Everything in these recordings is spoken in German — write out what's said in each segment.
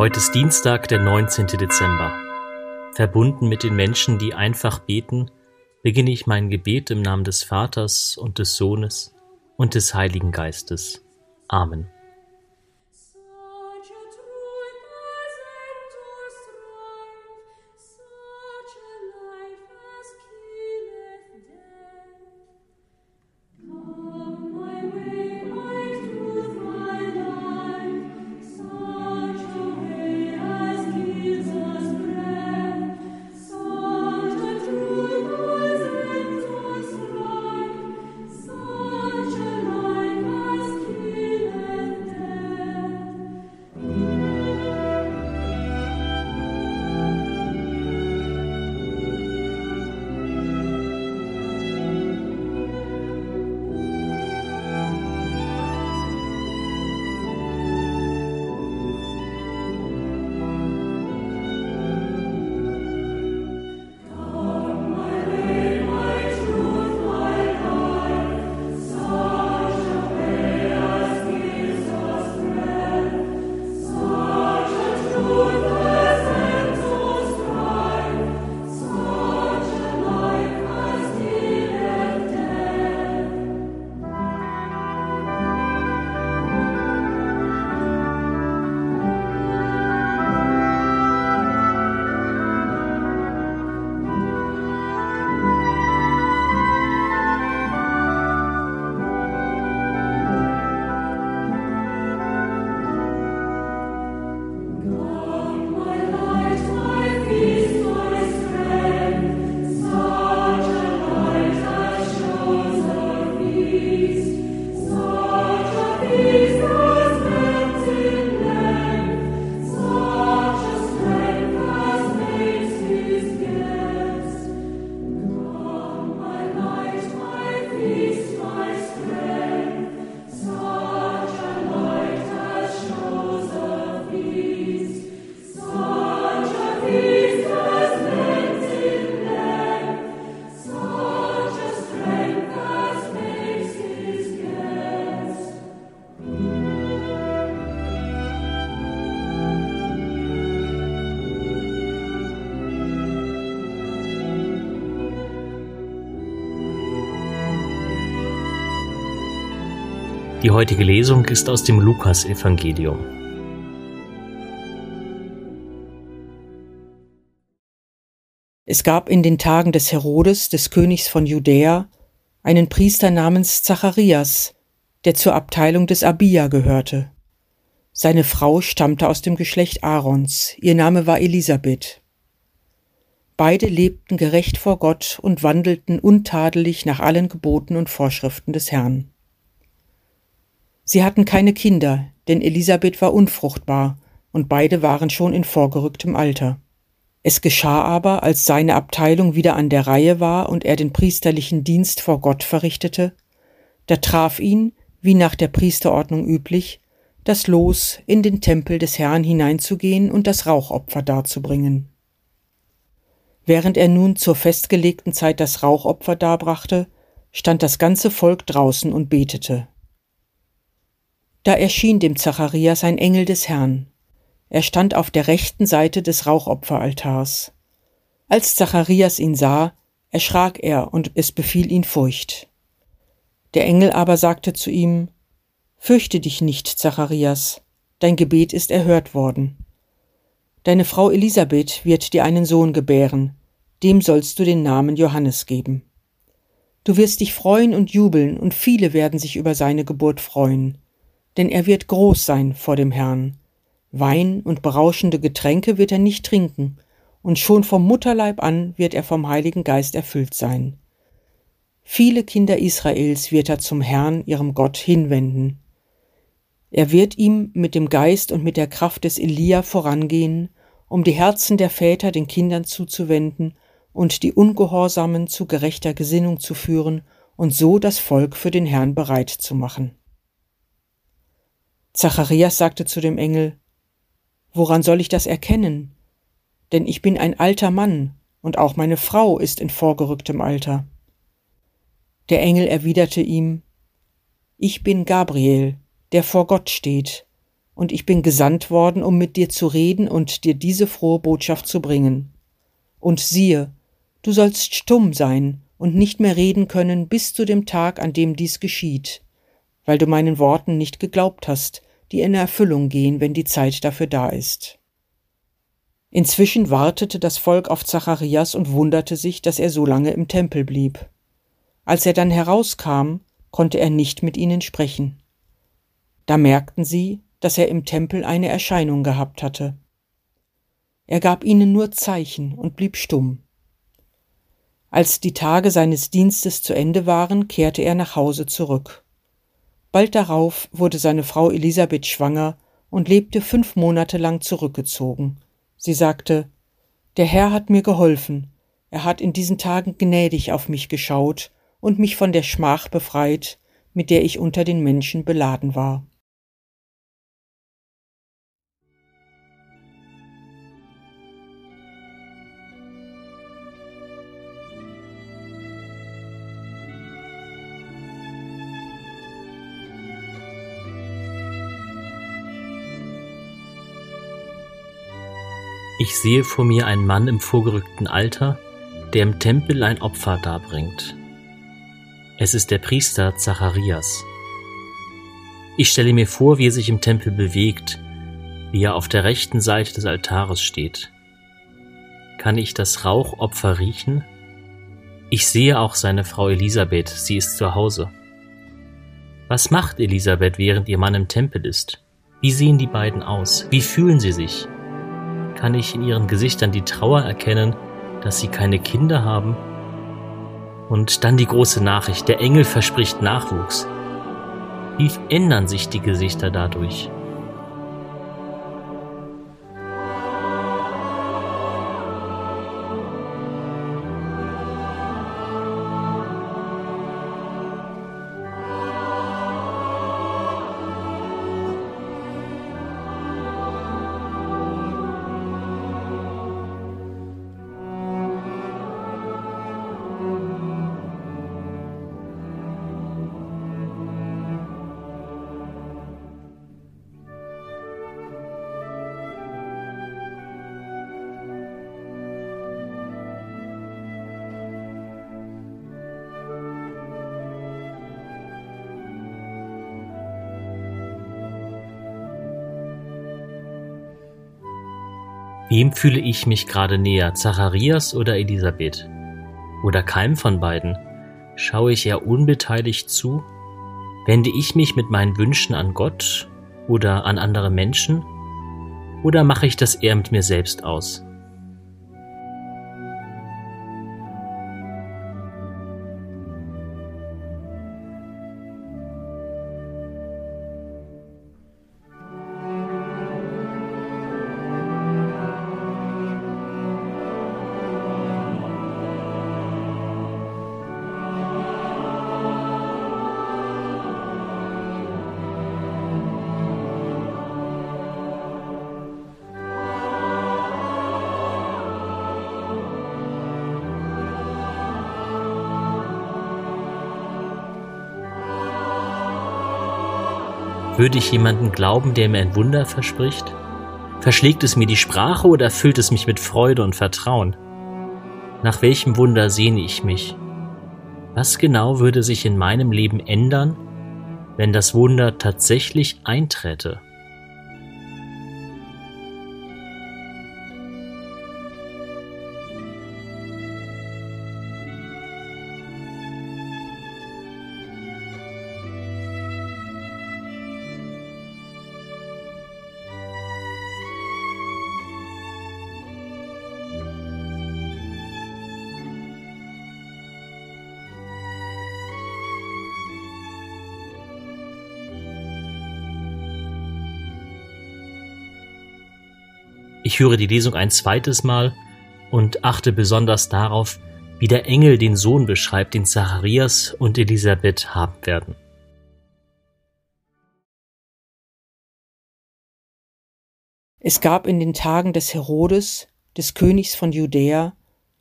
Heute ist Dienstag, der 19. Dezember. Verbunden mit den Menschen, die einfach beten, beginne ich mein Gebet im Namen des Vaters und des Sohnes und des Heiligen Geistes. Amen. Die heutige Lesung ist aus dem Lukasevangelium. Es gab in den Tagen des Herodes, des Königs von Judäa, einen Priester namens Zacharias, der zur Abteilung des Abia gehörte. Seine Frau stammte aus dem Geschlecht Aarons, ihr Name war Elisabeth. Beide lebten gerecht vor Gott und wandelten untadelig nach allen Geboten und Vorschriften des Herrn. Sie hatten keine Kinder, denn Elisabeth war unfruchtbar, und beide waren schon in vorgerücktem Alter. Es geschah aber, als seine Abteilung wieder an der Reihe war und er den priesterlichen Dienst vor Gott verrichtete, da traf ihn, wie nach der Priesterordnung üblich, das Los, in den Tempel des Herrn hineinzugehen und das Rauchopfer darzubringen. Während er nun zur festgelegten Zeit das Rauchopfer darbrachte, stand das ganze Volk draußen und betete. Da erschien dem Zacharias ein Engel des Herrn. Er stand auf der rechten Seite des Rauchopferaltars. Als Zacharias ihn sah, erschrak er und es befiel ihn Furcht. Der Engel aber sagte zu ihm, Fürchte dich nicht, Zacharias, dein Gebet ist erhört worden. Deine Frau Elisabeth wird dir einen Sohn gebären, dem sollst du den Namen Johannes geben. Du wirst dich freuen und jubeln, und viele werden sich über seine Geburt freuen denn er wird groß sein vor dem Herrn. Wein und berauschende Getränke wird er nicht trinken, und schon vom Mutterleib an wird er vom Heiligen Geist erfüllt sein. Viele Kinder Israels wird er zum Herrn, ihrem Gott, hinwenden. Er wird ihm mit dem Geist und mit der Kraft des Elia vorangehen, um die Herzen der Väter den Kindern zuzuwenden und die Ungehorsamen zu gerechter Gesinnung zu führen und so das Volk für den Herrn bereit zu machen. Zacharias sagte zu dem Engel, Woran soll ich das erkennen? Denn ich bin ein alter Mann, und auch meine Frau ist in vorgerücktem Alter. Der Engel erwiderte ihm, Ich bin Gabriel, der vor Gott steht, und ich bin gesandt worden, um mit dir zu reden und dir diese frohe Botschaft zu bringen. Und siehe, du sollst stumm sein und nicht mehr reden können bis zu dem Tag, an dem dies geschieht, weil du meinen Worten nicht geglaubt hast, die in Erfüllung gehen, wenn die Zeit dafür da ist. Inzwischen wartete das Volk auf Zacharias und wunderte sich, dass er so lange im Tempel blieb. Als er dann herauskam, konnte er nicht mit ihnen sprechen. Da merkten sie, dass er im Tempel eine Erscheinung gehabt hatte. Er gab ihnen nur Zeichen und blieb stumm. Als die Tage seines Dienstes zu Ende waren, kehrte er nach Hause zurück. Bald darauf wurde seine Frau Elisabeth schwanger und lebte fünf Monate lang zurückgezogen. Sie sagte Der Herr hat mir geholfen, er hat in diesen Tagen gnädig auf mich geschaut und mich von der Schmach befreit, mit der ich unter den Menschen beladen war. Ich sehe vor mir einen Mann im vorgerückten Alter, der im Tempel ein Opfer darbringt. Es ist der Priester Zacharias. Ich stelle mir vor, wie er sich im Tempel bewegt, wie er auf der rechten Seite des Altares steht. Kann ich das Rauchopfer riechen? Ich sehe auch seine Frau Elisabeth, sie ist zu Hause. Was macht Elisabeth, während ihr Mann im Tempel ist? Wie sehen die beiden aus? Wie fühlen sie sich? Kann ich in ihren Gesichtern die Trauer erkennen, dass sie keine Kinder haben. Und dann die große Nachricht, der Engel verspricht Nachwuchs. Wie ändern sich die Gesichter dadurch? Wem fühle ich mich gerade näher, Zacharias oder Elisabeth? Oder keinem von beiden? Schaue ich eher unbeteiligt zu? Wende ich mich mit meinen Wünschen an Gott oder an andere Menschen? Oder mache ich das eher mit mir selbst aus? Würde ich jemanden glauben, der mir ein Wunder verspricht? Verschlägt es mir die Sprache oder erfüllt es mich mit Freude und Vertrauen? Nach welchem Wunder sehne ich mich? Was genau würde sich in meinem Leben ändern, wenn das Wunder tatsächlich einträte? Ich höre die Lesung ein zweites Mal und achte besonders darauf, wie der Engel den Sohn beschreibt, den Zacharias und Elisabeth haben werden. Es gab in den Tagen des Herodes, des Königs von Judäa,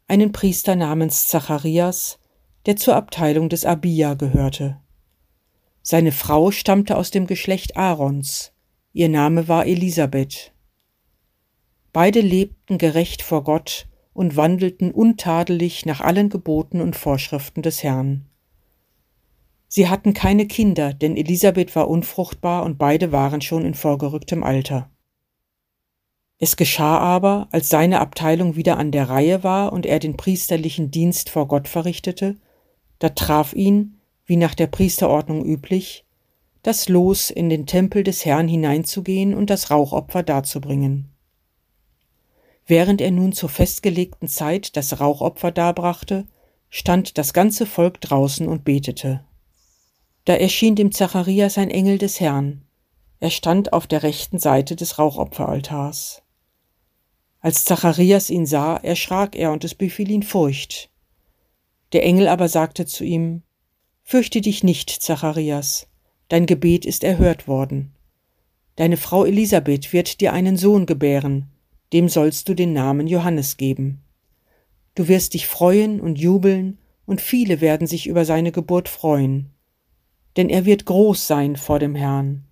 einen Priester namens Zacharias, der zur Abteilung des Abia gehörte. Seine Frau stammte aus dem Geschlecht Aarons, ihr Name war Elisabeth. Beide lebten gerecht vor Gott und wandelten untadelig nach allen Geboten und Vorschriften des Herrn. Sie hatten keine Kinder, denn Elisabeth war unfruchtbar und beide waren schon in vorgerücktem Alter. Es geschah aber, als seine Abteilung wieder an der Reihe war und er den priesterlichen Dienst vor Gott verrichtete, da traf ihn, wie nach der Priesterordnung üblich, das Los, in den Tempel des Herrn hineinzugehen und das Rauchopfer darzubringen. Während er nun zur festgelegten Zeit das Rauchopfer darbrachte, stand das ganze Volk draußen und betete. Da erschien dem Zacharias ein Engel des Herrn. Er stand auf der rechten Seite des Rauchopferaltars. Als Zacharias ihn sah, erschrak er und es befiel ihn Furcht. Der Engel aber sagte zu ihm, Fürchte dich nicht, Zacharias, dein Gebet ist erhört worden. Deine Frau Elisabeth wird dir einen Sohn gebären, dem sollst du den Namen Johannes geben. Du wirst dich freuen und jubeln, und viele werden sich über seine Geburt freuen denn er wird groß sein vor dem Herrn.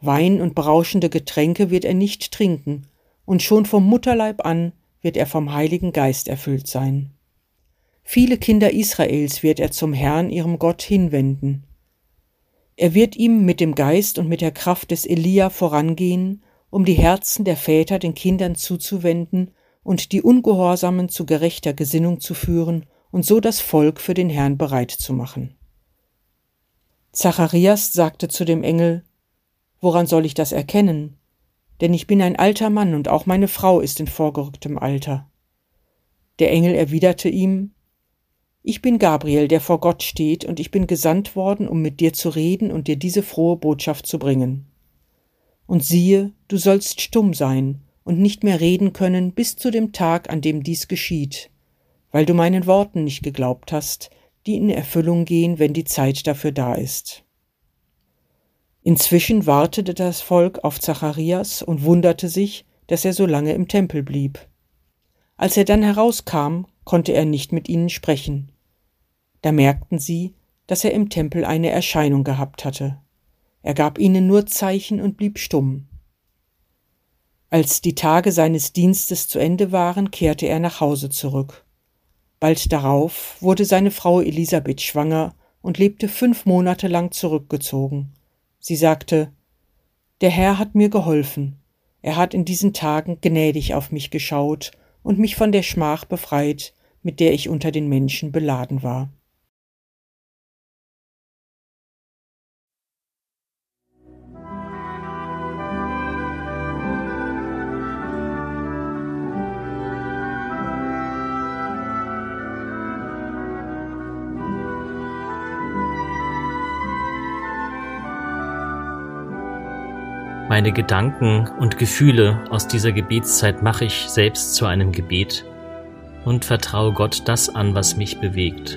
Wein und berauschende Getränke wird er nicht trinken, und schon vom Mutterleib an wird er vom Heiligen Geist erfüllt sein. Viele Kinder Israels wird er zum Herrn, ihrem Gott, hinwenden. Er wird ihm mit dem Geist und mit der Kraft des Elia vorangehen, um die Herzen der Väter den Kindern zuzuwenden und die Ungehorsamen zu gerechter Gesinnung zu führen und so das Volk für den Herrn bereit zu machen. Zacharias sagte zu dem Engel, Woran soll ich das erkennen? Denn ich bin ein alter Mann und auch meine Frau ist in vorgerücktem Alter. Der Engel erwiderte ihm, Ich bin Gabriel, der vor Gott steht, und ich bin gesandt worden, um mit dir zu reden und dir diese frohe Botschaft zu bringen. Und siehe, du sollst stumm sein und nicht mehr reden können bis zu dem Tag, an dem dies geschieht, weil du meinen Worten nicht geglaubt hast, die in Erfüllung gehen, wenn die Zeit dafür da ist. Inzwischen wartete das Volk auf Zacharias und wunderte sich, dass er so lange im Tempel blieb. Als er dann herauskam, konnte er nicht mit ihnen sprechen. Da merkten sie, dass er im Tempel eine Erscheinung gehabt hatte. Er gab ihnen nur Zeichen und blieb stumm. Als die Tage seines Dienstes zu Ende waren, kehrte er nach Hause zurück. Bald darauf wurde seine Frau Elisabeth schwanger und lebte fünf Monate lang zurückgezogen. Sie sagte, Der Herr hat mir geholfen, er hat in diesen Tagen gnädig auf mich geschaut und mich von der Schmach befreit, mit der ich unter den Menschen beladen war. Meine Gedanken und Gefühle aus dieser Gebetszeit mache ich selbst zu einem Gebet und vertraue Gott das an, was mich bewegt.